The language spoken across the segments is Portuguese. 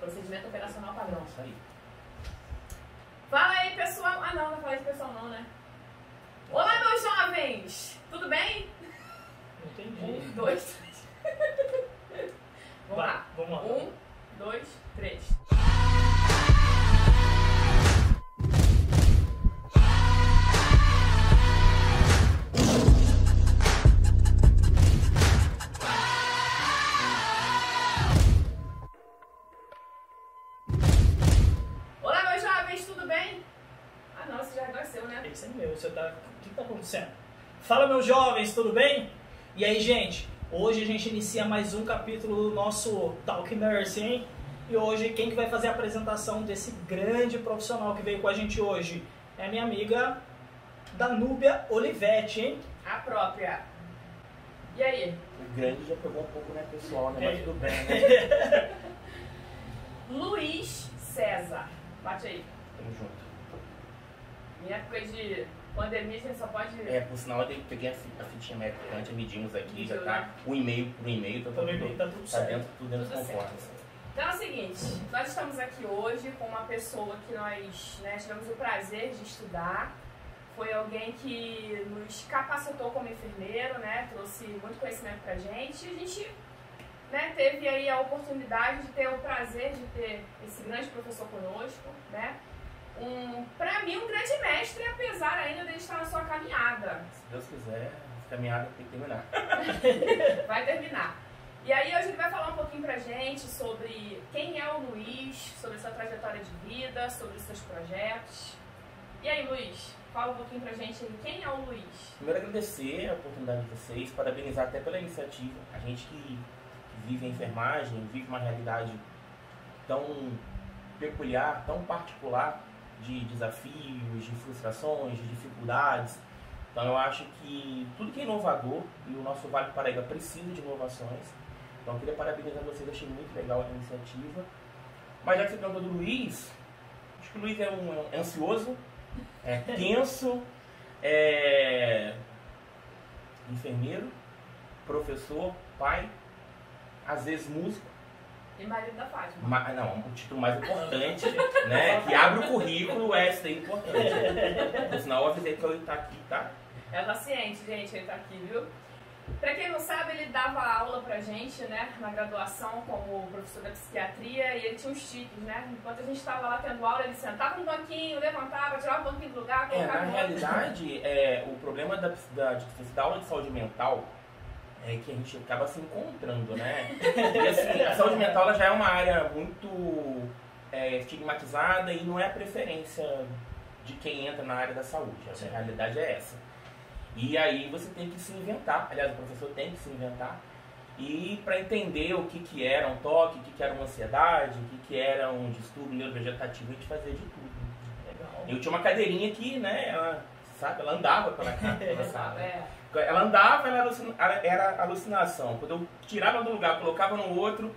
Procedimento operacional padrão. Isso aí. Fala aí, pessoal. Ah, não, não falei de pessoal, não, né? Olá, meus jovens! Tudo bem? Não entendi. Um, dois, três. Vamos Vai, lá. Vamos lá. Um, dois, três. É meu. Você tá... O que tá acontecendo? Fala, meus jovens, tudo bem? E aí, gente? Hoje a gente inicia mais um capítulo do nosso Talk Nurse, hein? E hoje, quem que vai fazer a apresentação desse grande profissional que veio com a gente hoje? É minha amiga Danúbia Olivetti, hein? A própria. E aí? O grande já pegou um pouco, né, pessoal, né? É. Mas tudo bem, né? Luiz César. Bate aí. Tamo junto. Em época de pandemia, a gente só pode. É, por sinal, eu peguei a fi- a fitinha métrica, medimos aqui, já tá né? um e-mail por e-mail, tá Então, tudo, tá tudo tá certo. dentro, tudo dentro Tudo conformes. Então é o seguinte, nós estamos aqui hoje com uma pessoa que nós né, tivemos o prazer de estudar. Foi alguém que nos capacitou como enfermeiro, né? Trouxe muito conhecimento pra gente. E a gente né, teve aí a oportunidade de ter o prazer de ter esse grande professor conosco, né? Um, pra mim, um grande mestre, apesar ainda de estar na sua caminhada. Se Deus quiser, essa caminhada tem que terminar. Vai terminar. E aí hoje ele vai falar um pouquinho pra gente sobre quem é o Luiz, sobre sua trajetória de vida, sobre os seus projetos. E aí, Luiz, fala um pouquinho pra gente quem é o Luiz? Primeiro agradecer a oportunidade de vocês, parabenizar até pela iniciativa. A gente que, que vive a enfermagem, vive uma realidade tão peculiar, tão particular de desafios, de frustrações, de dificuldades. Então eu acho que tudo que é inovador e o nosso Vale do Paraíba precisa de inovações. Então eu queria parabenizar vocês, achei muito legal a iniciativa. Mas já que você perguntou do Luiz, acho que o Luiz é um é ansioso, é tenso, é enfermeiro, professor, pai, às vezes músico, E marido da Fátima. ma- não, o título mais importante, né, que abre o currículo é daí importante. Por sinal, eu avisei que ia estar aqui, tá? Ela tá ciente, gente, ele tá aqui, viu? Pra quem não sabe, ele dava aula pra gente, né, na graduação como professor da psiquiatria e ele tinha uns tiques, né? Enquanto a gente tava lá tendo aula, ele sentava no banquinho, levantava, tirava o banquinho do lugar, É, colocava na no outro. realidade, é, o problema da, da, da aula de saúde mental é que a gente acaba se encontrando, né? E assim, a saúde mental já é uma área muito é, estigmatizada e não é a preferência de quem entra na área da saúde. A realidade é essa. E aí você tem que se inventar, aliás, o professor tem que se inventar. E para entender o que, que era um toque, o que, que era uma ansiedade, o que, que era um distúrbio neurovegetativo, a gente fazia de tudo. Legal. Eu tinha uma cadeirinha que, né, ela, sabe, ela andava pela casa. pela Exato, sala. é. Ela andava, ela era, alucina- era alucinação. Quando eu tirava do lugar, colocava no outro,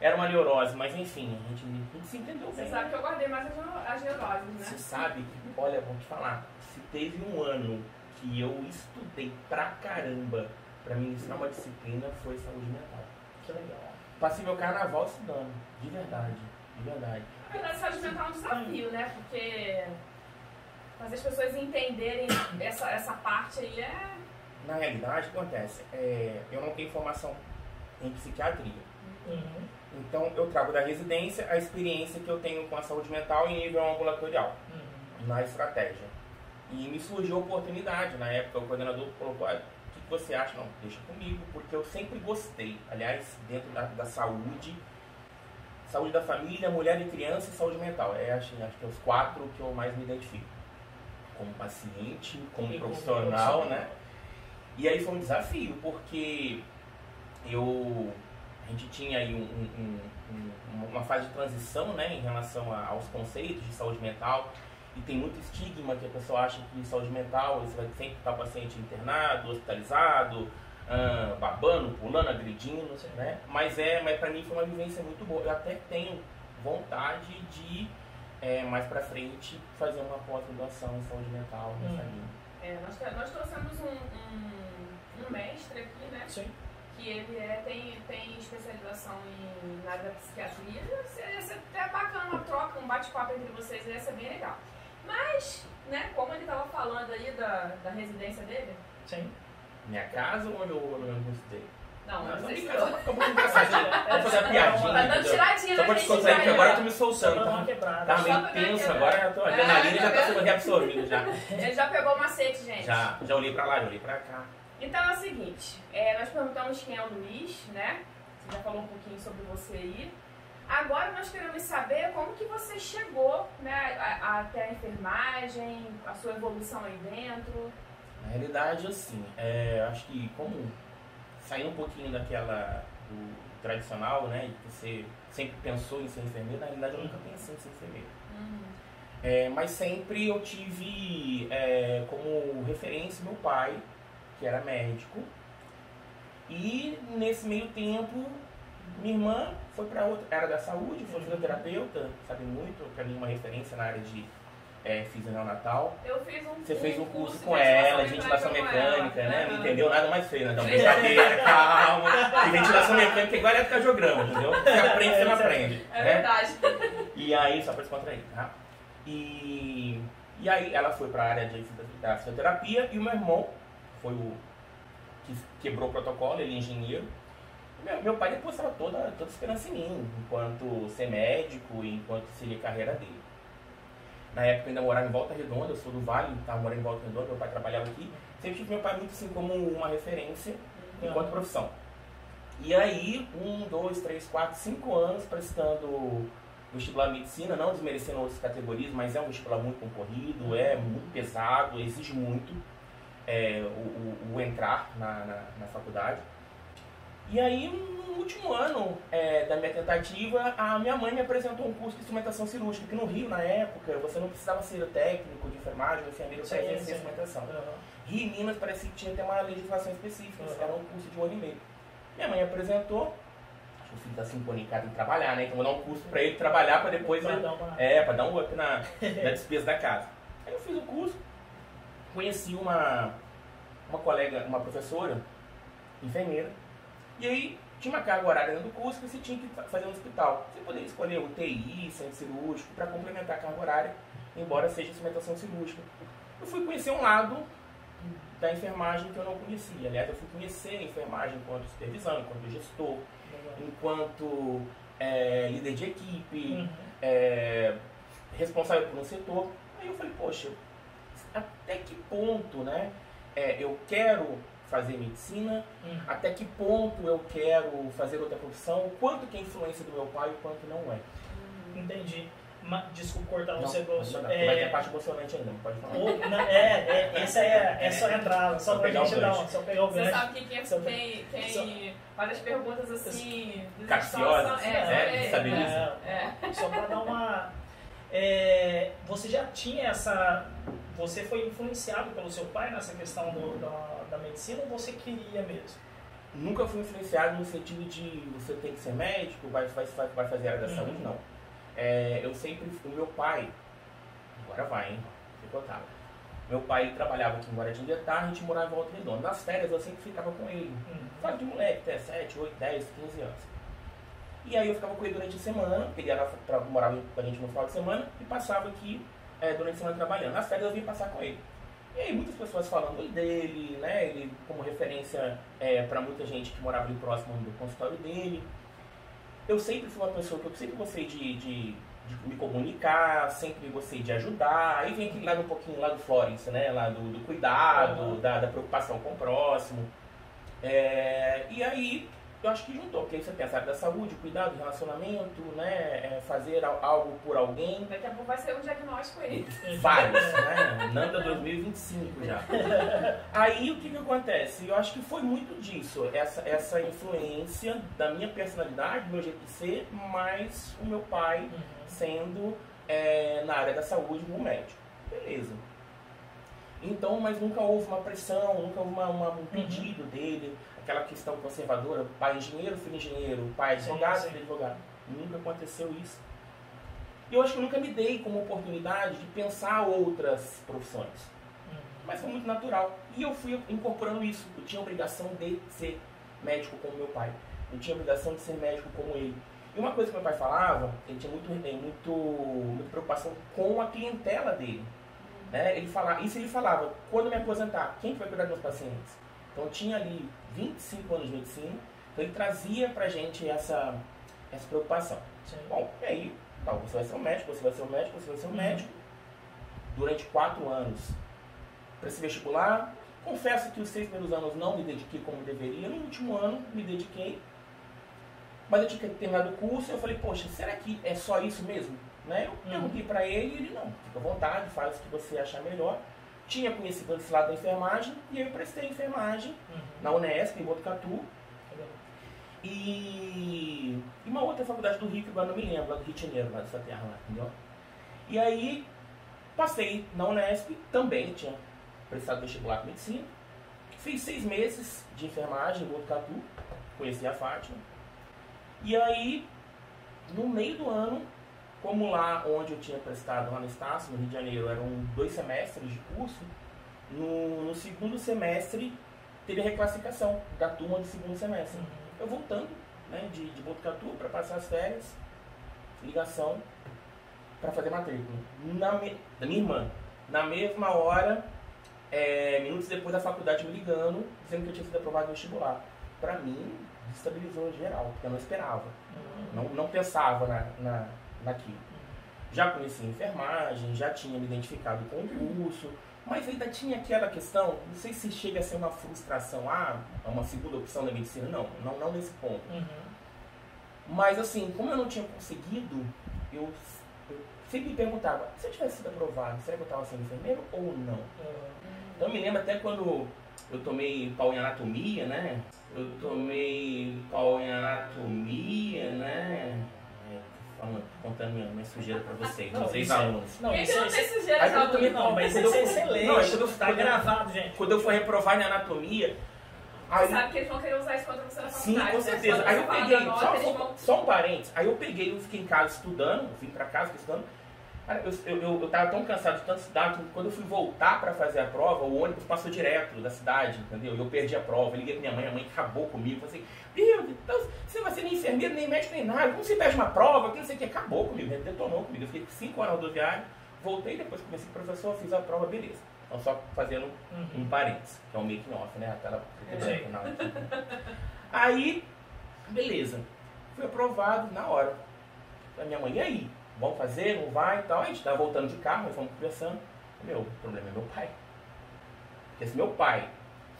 era uma neurose. Mas enfim, a gente, gente se entendeu Você bem. sabe que eu guardei mais as neuroses, né? Você sabe que, olha, vou te falar, se teve um ano que eu estudei pra caramba pra ministrar uma disciplina, foi saúde mental. Que legal. Passei meu carnaval estudando, de verdade, de verdade. Na verdade, saúde mental é um desafio, né? Porque fazer as pessoas entenderem essa, essa parte aí é. Na realidade, o que acontece? É, eu não tenho formação em psiquiatria. Uhum. Então, eu trago da residência a experiência que eu tenho com a saúde mental em nível ambulatorial, Uhum. na estratégia. E me surgiu a oportunidade, na época, o coordenador colocou, "Olha, o que que você acha? Não, deixa comigo, porque eu sempre gostei, aliás, dentro da, da saúde, saúde da família, mulher e criança e saúde mental. É, acho, acho que é os quatro que eu mais me identifico. Como paciente, como E como profissional, profissional. né? E aí foi um desafio, porque eu a gente tinha aí um- um- um- uma fase de transição né, em relação a- aos conceitos de saúde mental e tem muito estigma que a pessoa acha que saúde mental você vai sempre estar o paciente internado, hospitalizado, ah, babando, pulando, agredindo, né? Mas é, mas para mim foi uma vivência muito boa. Eu até tenho vontade de é, mais para frente fazer uma pós-graduação em saúde mental nessa Hum. linha. É, nós, nós trouxemos um, um, um mestre aqui, né? Sim. que ele é, tem, tem especialização em, na área da psiquiatria. Ia ser até bacana uma troca, um bate-papo entre vocês, ia ser bem legal. Mas, né, como ele estava falando aí da, da residência dele, Sim. Minha casa ou onde eu, onde eu gostei? não, Não, não não sei me se casa, fica muito engraçado. Vou fazer uma piadinha. Tá dando entendeu? tiradinha Só na pra te gente, contar que vai, agora né? eu tô me Só soltando. pra dar Tá, uma quebrada. tá Só meio pra tenso ver, agora, eu tô, a É, adrenalina já tá tá sendo reabsorvida já. Ele já pegou o macete, gente. Já, já olhei pra lá, já olhei pra cá. Então é o seguinte, é, nós perguntamos quem é o Luiz, né? Você já falou um pouquinho sobre você aí. Agora nós queremos saber como que você chegou né, a- a- até a enfermagem, a sua evolução aí dentro. Na realidade, assim, é, acho que como sair um pouquinho daquela do tradicional, né, de você sempre pensou em ser enfermeiro, na realidade eu nunca pensei em ser enfermeiro. É, mas sempre eu tive é, como referência meu pai, que era médico. E nesse meio tempo, minha irmã foi para outra área da saúde, foi fisioterapeuta, sabe muito, para mim uma referência na área de é, fisio neonatal. Eu fiz um Você fez um curso de com ela, ventilação ventilação mecânica, né? Não entendeu nada mais feio, né? Então, brincadeira, calma. E ventilação mecânica é igual eletrocardiograma, entendeu? Você aprende, você não aprende. É né? verdade. E aí, só para descontrair, tá? E, e aí ela foi para a área de da fisioterapia e o meu irmão foi o que quebrou o protocolo, ele é engenheiro. Meu, meu pai depositava toda, toda a esperança em mim, enquanto ser médico e enquanto seria a carreira dele. Na época eu ainda morava em Volta Redonda, eu sou do Vale, estava morando em Volta Redonda, meu pai trabalhava aqui. Sempre tive meu pai muito assim como uma referência enquanto profissão. E aí, um, dois, três, quatro, cinco anos prestando vestibular medicina, não desmerecendo outras categorias, mas é um vestibular muito concorrido, é muito pesado, exige muito é, o, o- o entrar na, na, na faculdade. E aí, no último ano é, da minha tentativa, a minha mãe me apresentou um curso de instrumentação cirúrgica, que no Rio, na época, você não precisava ser técnico de enfermagem, enfermeiro para Sim, exercer sim. instrumentação. Aham. Rio e Minas parecia que tinha até uma legislação específica, Uhum. era um curso de um ano e meio. Minha mãe apresentou, acho que o filho tá sintonizado em trabalhar, né? Então vou dar um curso para ele trabalhar para depois Pra ele- dar uma- é, para dar um up na, na despesa da casa. Aí eu fiz o curso, conheci uma, uma colega, uma professora, enfermeira, e aí tinha uma carga horária dentro do curso que você tinha que fa- fazer no hospital. Você poderia escolher UTI, centro cirúrgico, para complementar a carga horária, embora seja instrumentação cirúrgica. Eu fui conhecer um lado da enfermagem que eu não conhecia. Aliás, eu fui conhecer a enfermagem enquanto supervisão, enquanto gestor, enquanto é, líder de equipe, Uhum. é, responsável por um setor. Aí eu falei, poxa, até que ponto né, é, eu quero fazer medicina, Uhum. até que ponto eu quero fazer outra profissão, o quanto que é influência do meu pai e o quanto não é. Entendi. Ma- Desculpa cortar Não, você, pode Bolso. mandar, É, Vai ter a parte emocionante ainda, pode falar. ou- na- é, é, essa é, é só a entrada, só Só pra pegar o gente dar só pegar o Você sabe que quem, Só- quem, quem faz as perguntas assim. Capciosas, é, é, Sabe é, é. Só pra dar uma. é, você já tinha essa. Você foi influenciado pelo seu pai nessa questão do- da, da medicina ou você queria mesmo? Nunca fui influenciado no sentido de você tem que ser médico, vai, vai, vai fazer área da Uhum. saúde, não. É, eu sempre, o meu pai, agora vai, hein? Se contava. Meu pai trabalhava aqui em Guaratinguetá, a gente morava em Volta Redonda. Nas férias eu sempre ficava com ele. Uhum. Fala de moleque, até 7, 8, 10, 15 anos. E aí eu ficava com ele durante a semana, ele era, tra- morava com a gente no final de semana, e passava aqui é, durante a semana trabalhando. Nas férias eu vinha passar com ele. E aí muitas pessoas falando dele, né? Ele como referência é, para muita gente que morava ali próximo do consultório dele. Eu sempre fui uma pessoa que eu sempre gostei de, de, de me comunicar, sempre gostei de ajudar. Aí vem aquele lado um pouquinho lá do Florence, né? Lá do, do cuidado, Uhum. da, da preocupação com o próximo. É, e aí, eu acho que juntou, porque aí você pensa área da saúde, cuidado, relacionamento, né? é, fazer al- algo por alguém. Daqui a pouco vai ser um diagnóstico aí. Vários, né? Nanda 2025 já. Aí o que que acontece? Eu acho que foi muito disso, essa, essa influência da minha personalidade, do meu jeito de ser, mais o meu pai Uhum. sendo é, na área da saúde um médico. Beleza. Então, mas nunca houve uma pressão, nunca houve uma, uma- um pedido dele, aquela questão conservadora, pai engenheiro, filho engenheiro, pai Sim, advogado, filho advogado. Nunca aconteceu isso. E eu acho que eu nunca me dei como oportunidade de pensar outras profissões. Uhum. Mas foi muito natural. E eu fui incorporando isso. Eu tinha a obrigação de ser médico como meu pai. Não tinha obrigação de ser médico como ele. E uma coisa que meu pai falava, ele tinha muito, muito, muito preocupação com a clientela dele. Né? Ele falava, isso ele falava, quando me aposentar, quem vai cuidar dos meus pacientes? Então tinha ali 25 anos de medicina, então ele trazia pra gente essa, essa preocupação. Sim. Bom, e aí, então, você vai ser um médico, você vai ser um médico, você vai ser um Uhum. médico. Durante quatro anos, para esse vestibular, confesso que os seis primeiros anos não me dediquei como deveria, no último ano me dediquei. Mas eu tinha terminado o curso e eu falei, poxa, será que é só isso mesmo? Né? Eu Uhum. perguntei para ele e ele, não, fica à vontade, faz o que você achar melhor. Tinha conhecido esse lado da enfermagem e aí eu prestei enfermagem Uhum. na Unesp, em Botucatu, e, e uma outra faculdade do Rio, que agora não me lembro, lá do Rio de Janeiro, lá dessa terra lá, entendeu? E aí, passei na Unesp, também tinha prestado vestibular com medicina. Fiz seis meses de enfermagem em Botucatu, conheci a Fátima. E aí, no meio do ano, como lá onde eu tinha prestado, lá no Estácio, no Rio de Janeiro, eram dois semestres de curso, no, no segundo semestre teve a reclassificação da turma do segundo semestre Uhum. eu voltando né, de, de Botucatu para passar as férias, ligação para fazer matrícula. Na me- da minha irmã. Na mesma hora, é, minutos depois da faculdade me ligando, dizendo que eu tinha sido aprovado no vestibular. Para mim, destabilizou geral, porque eu não esperava. Uhum. Não, não pensava na, na, naquilo. Já conhecia enfermagem, já tinha me identificado com o curso, mas ainda tinha aquela questão, não sei se chega a ser uma frustração, ah, é uma segunda opção da medicina, não, não, não nesse ponto. Uhum. Mas assim, como eu não tinha conseguido, eu, eu sempre me perguntava, se eu tivesse sido aprovado, será que eu estava sendo enfermeiro ou não? Uhum. Então eu me lembro até quando eu tomei pau em anatomia, né? Eu tomei pau em anatomia, né? É, falando, contando minha, minha sujeira pra vocês, Não, vocês isso é- alunos. Não, Quem isso não é- tem sujeira Aí de eu aluno? Não, mas Quando isso é eu- excelente. Não, é quando eu- tá quando eu- gravado, gente. Quando eu fui reprovar em anatomia, aí, Sabe que eles vão querer usar isso contra você na Sim, faculdade. com né? certeza. Aí eu peguei, nota, só, vão- só um parênteses, aí eu peguei, eu fiquei em casa estudando, eu vim pra casa, fiquei estudando. Eu, eu, eu, tava tão cansado de tanto estudar que quando eu fui voltar pra fazer a prova, o ônibus passou direto da cidade, entendeu? E eu perdi a prova, eu liguei pra minha mãe, a mãe acabou comigo, falei assim, meu, então você não vai ser nem enfermeiro, nem médico, nem nada, como você perde uma prova, que não sei o que, acabou comigo, ele detonou comigo. Eu fiquei cinco horas na rodoviária, voltei, depois comecei professor, fiz a prova, beleza. Então só fazendo um Uhum. parênteses, que é um making off, né? A tela Eu preta sei. branca, nada. Aí, beleza. Fui aprovado na hora. A minha mãe, e aí? Vamos fazer? Não vai e tal? A gente tava voltando de carro, nós fomos conversando. Meu, o problema é meu pai. Porque se meu pai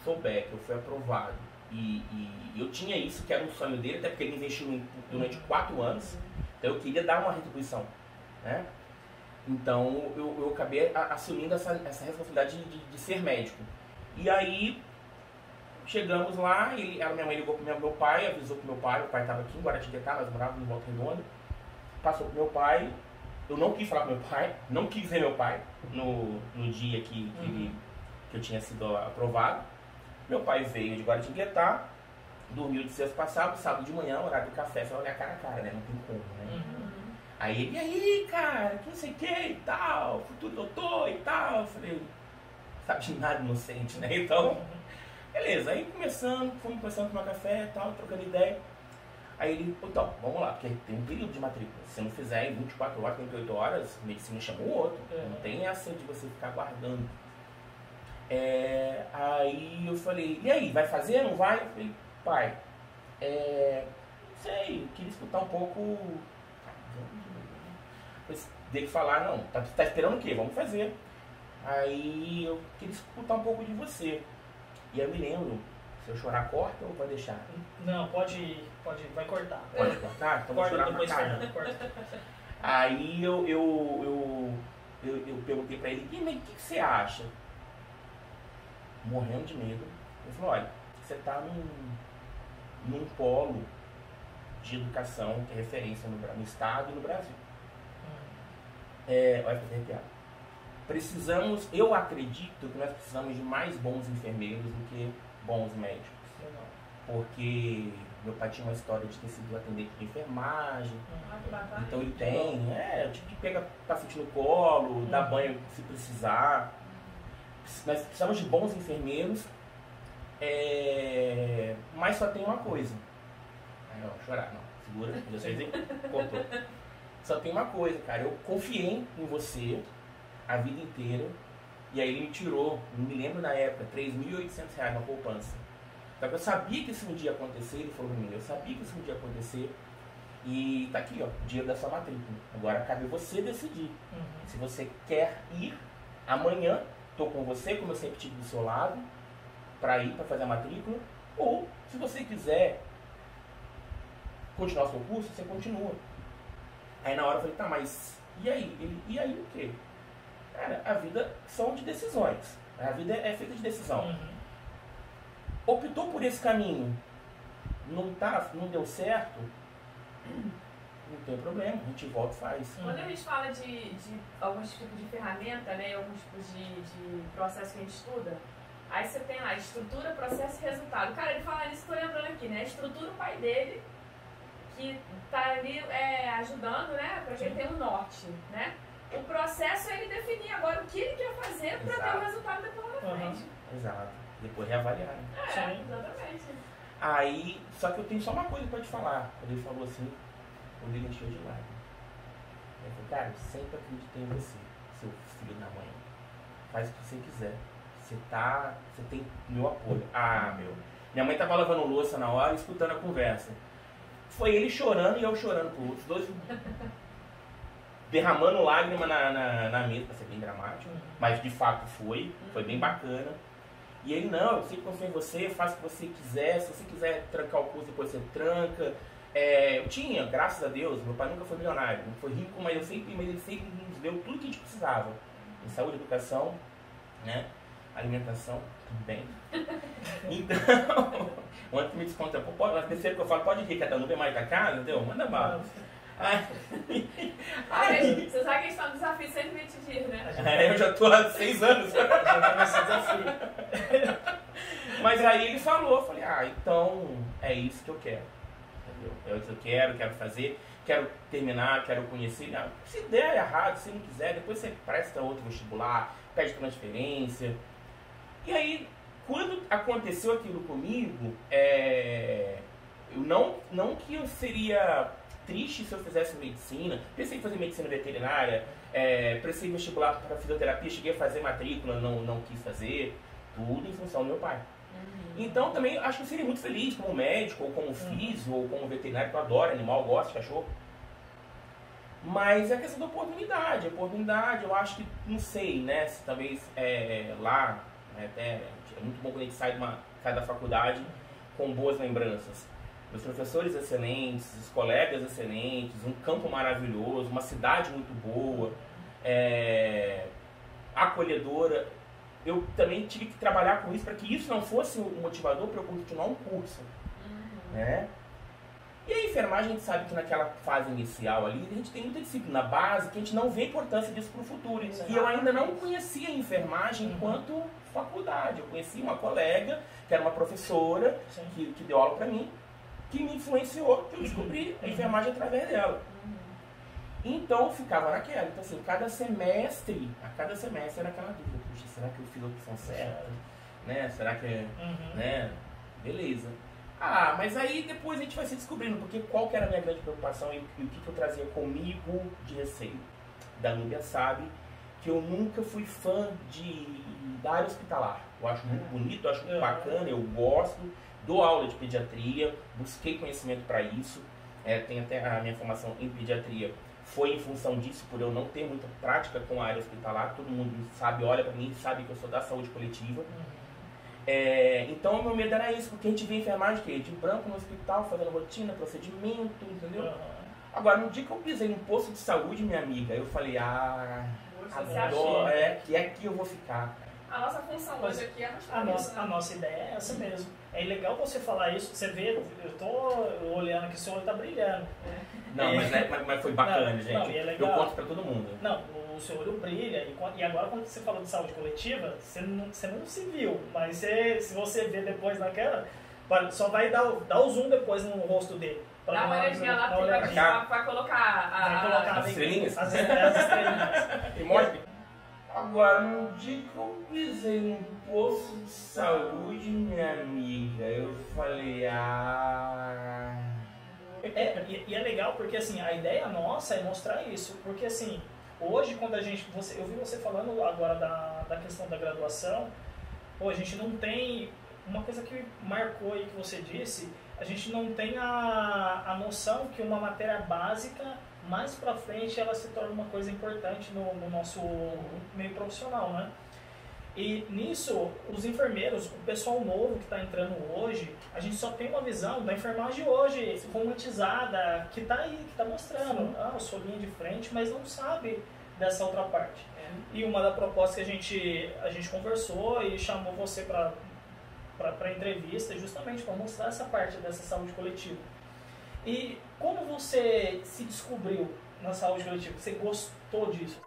souber que eu fui aprovado e, e eu tinha isso, que era um sonho dele, até porque ele investiu durante quatro anos, então eu queria dar uma retribuição, né? Então eu, eu acabei assumindo essa, essa responsabilidade de, de ser médico. E aí chegamos lá, ele, a minha mãe ligou pro meu, pai, avisou pro meu pai, o pai estava aqui em Guaratinguetá, nós morávamos em Volta Redonda, passou pro meu pai, eu não quis falar pro meu pai, não quis ver meu pai no, no dia que, que, ele- que eu tinha sido aprovado. Meu pai veio de Guaratinguetá, dormiu de sexta para sábado, de manhã, horário do café, vai olhar cara a cara, né? Não tem como, né? Uhum. Aí ele, e aí, cara, que não sei o que e tal, futuro doutor e tal. Eu falei, sabe de nada inocente, né? Então, beleza. Aí começando, fomos começando a tomar café e tal, trocando ideia. Aí ele, então, vamos lá, porque tem um período de matrícula. Se você não fizer em 24 horas, 38 horas, medicina chama o outro. Uhum. Não tem essa de você ficar guardando. É, aí eu falei, e aí, vai fazer, não vai? Eu falei, pai, é, não sei, eu queria escutar um pouco. Depois dele falar, não, tá, tá esperando o quê? Vamos fazer. Aí eu queria escutar um pouco de você. E eu me lembro, se eu chorar, corta ou vai deixar? Não, pode, pode, vai cortar. Pode cortar? Então vou Corta chorar depois. Fernando, corta. Aí eu, eu, eu, eu, eu perguntei pra ele, "E, o que, que você acha? Morrendo de medo. Ele falou, olha, você tá num, num polo de educação que é referência no, no estado e no Brasil. É, olha, fiquei arrepiado. Precisamos, eu acredito que nós precisamos de mais bons enfermeiros do que bons médicos. Porque meu pai tinha uma história de ter sido atendente de enfermagem, Ah, que bacana. então ele tem, é, o tipo que pega paciente no colo, dá Uhum. banho se precisar. Nós precisamos de bons enfermeiros É, mas só tem uma coisa. Ó, chorar, não. Segura, sei dizer. Cortou. Só tem uma coisa, cara. Eu confiei em você a vida inteira. E aí ele me tirou, não me lembro na época, 3.800 reais na poupança. Só que eu sabia que isso um dia ia acontecer, ele falou pra mim, eu sabia que isso um dia ia acontecer. E tá aqui, ó, o dinheiro da sua matrícula. Agora cabe você decidir. Uhum. Se você quer ir amanhã, tô com você, como eu sempre tive do seu lado, para ir para fazer a matrícula, ou se você quiser continuar o seu curso, você continua. Aí na hora eu falei, tá, mas e aí? Ele, e aí o quê? Cara, a vida são de decisões. A vida é feita de decisão. Uhum. Optou por esse caminho, não, tá, não deu certo, não tem problema, a gente volta e faz. Quando a gente fala de, de alguns tipos de ferramenta, né, alguns tipos de, de processo que a gente estuda, aí você tem lá estrutura, processo e resultado. Cara, ele fala isso, estou lembrando aqui, né? Estrutura o pai dele, que tá ali é, ajudando, né, pra gente ter um norte, né? O processo é ele definir agora o que ele quer fazer para ter o resultado depois lá na Uhum. frente. Exato. Depois reavaliar. né? É, Sim. exatamente. Aí, só que eu tenho só uma coisa pra te falar. Quando ele falou assim, o William encheu de lágrimas. Ele falou, cara, eu sempre acreditei em você, seu filho da mãe. Faz o que você quiser. Você tá. Você tem meu apoio. Ah, meu. Minha mãe tava lavando louça na hora e escutando a conversa. Foi ele chorando e eu chorando por os dois. derramando lágrima na, na, na mesa, pra ser bem dramático. Mas de fato foi, foi bem bacana. E ele, não, eu sempre confio em você, faça o que você quiser, se você quiser trancar o curso, depois você tranca. É, eu tinha, graças a Deus, meu pai nunca foi milionário, não foi rico, mas eu sempre, mas ele sempre nos deu tudo que a gente precisava. Em saúde, educação, né? Alimentação, também. Então, ontem me desconta, pode, mas terceiro que eu falo, pode rir, que a Danube é mais da casa, entendeu? Manda bala. Aí, Aí, você sabe que a gente tá no desafio 120 dias, né? aí eu já tô há seis anos. Já tá nesse desafio. Mas aí ele falou, eu falei, ah, então é isso que eu quero. Entendeu? É isso que eu quero, quero fazer, quero terminar, quero conhecer. Ah, Se der errado, se não quiser, depois você presta outro vestibular, pede transferência. E aí, quando aconteceu aquilo comigo, é, eu não, não que eu seria triste se eu fizesse medicina, pensei em fazer medicina veterinária, é, prestei vestibular para fisioterapia, cheguei a fazer matrícula, não, não quis fazer, tudo em função do meu pai. Então também acho que eu seria muito feliz como médico, ou como físico, ou como veterinário, que eu adoro animal, gosto de cachorro. Mas é questão da oportunidade, a oportunidade, eu acho que, não sei, né, se talvez é, lá, né, até, é muito bom quando a gente sai, de uma, sai da faculdade com boas lembranças. Meus professores excelentes, os colegas excelentes, um campo maravilhoso, uma cidade muito boa, é, acolhedora. Eu também tive que trabalhar com isso para que isso não fosse um motivador para eu continuar um curso, né? E a enfermagem, a gente sabe que naquela fase inicial ali, a gente tem muita disciplina básica, a gente não vê a importância disso para o futuro. E eu ainda não conhecia a enfermagem Uhum. enquanto faculdade. Eu conheci uma colega, que era uma professora, Sim. que, que deu aula para mim, que me influenciou, que eu descobri a enfermagem através dela. Então eu ficava naquela. Então, assim, cada semestre, a cada semestre era aquela dúvida: puxa, será que eu fiz a opção certa? Né? Será que é. Uhum. Né? Beleza. Ah, mas aí depois a gente vai se descobrindo, porque qual que era a minha grande preocupação e, e o que, que eu trazia comigo de receio. Da Núbia sabe que eu nunca fui fã de, da área hospitalar. Eu acho muito bonito, eu acho muito Uhum. bacana, eu gosto, dou aula de pediatria, busquei conhecimento para isso. É, tem até a minha formação em pediatria foi em função disso, por eu não ter muita prática com a área hospitalar. Todo mundo sabe, olha para mim, sabe que eu sou da saúde coletiva. É, então o meu medo era isso, porque a gente vê enfermagem que de branco no hospital, fazendo rotina, procedimento, entendeu? Uhum. Agora, no dia que eu pisei num posto de saúde, minha amiga, eu falei, ah, adoro, achou? é, e aqui eu vou ficar. A nossa função Mas hoje aqui é mostrar A isso, nossa, né? a nossa ideia é essa mesmo. É legal você falar isso. Você vê, eu tô olhando que seu olho tá brilhando. Não, É. mas, é- mas- mas foi bacana, Não, gente. não, é eu conto pra todo mundo. Não, o seu olho brilha. E, e agora, quando você falou de saúde coletiva, você não, você não se viu. Mas você- se você ver depois naquela, só vai dar, o- dar o zoom depois no rosto dele. Pra Dá uma olhadinha lá, cá. vai, vai colocar a. Vai colocar As estrelinhas? As, as estrelinhas. E mostra. Agora, no dia que eu pisei no posto de saúde, minha amiga, eu falei, ah. É, e, e é legal porque assim, a ideia nossa é mostrar isso. Porque assim, hoje quando a gente. Você, eu vi você falando agora da, da questão da graduação, pô, a gente não tem. Uma coisa que marcou aí que você disse, a gente não tem a, a noção que uma matéria básica mais para frente ela se torna uma coisa importante no, no, nosso meio profissional, né? E nisso, os enfermeiros, o pessoal novo que está entrando hoje, a gente só tem uma visão da enfermagem hoje, romantizada, que está aí, que está mostrando, Sim. ah, eu sou linha de frente, mas não sabe dessa outra parte. É. E uma da proposta que a gente, a gente conversou e chamou você para para entrevista, justamente para mostrar essa parte dessa saúde coletiva. E como você se descobriu na saúde coletiva? Você gostou disso?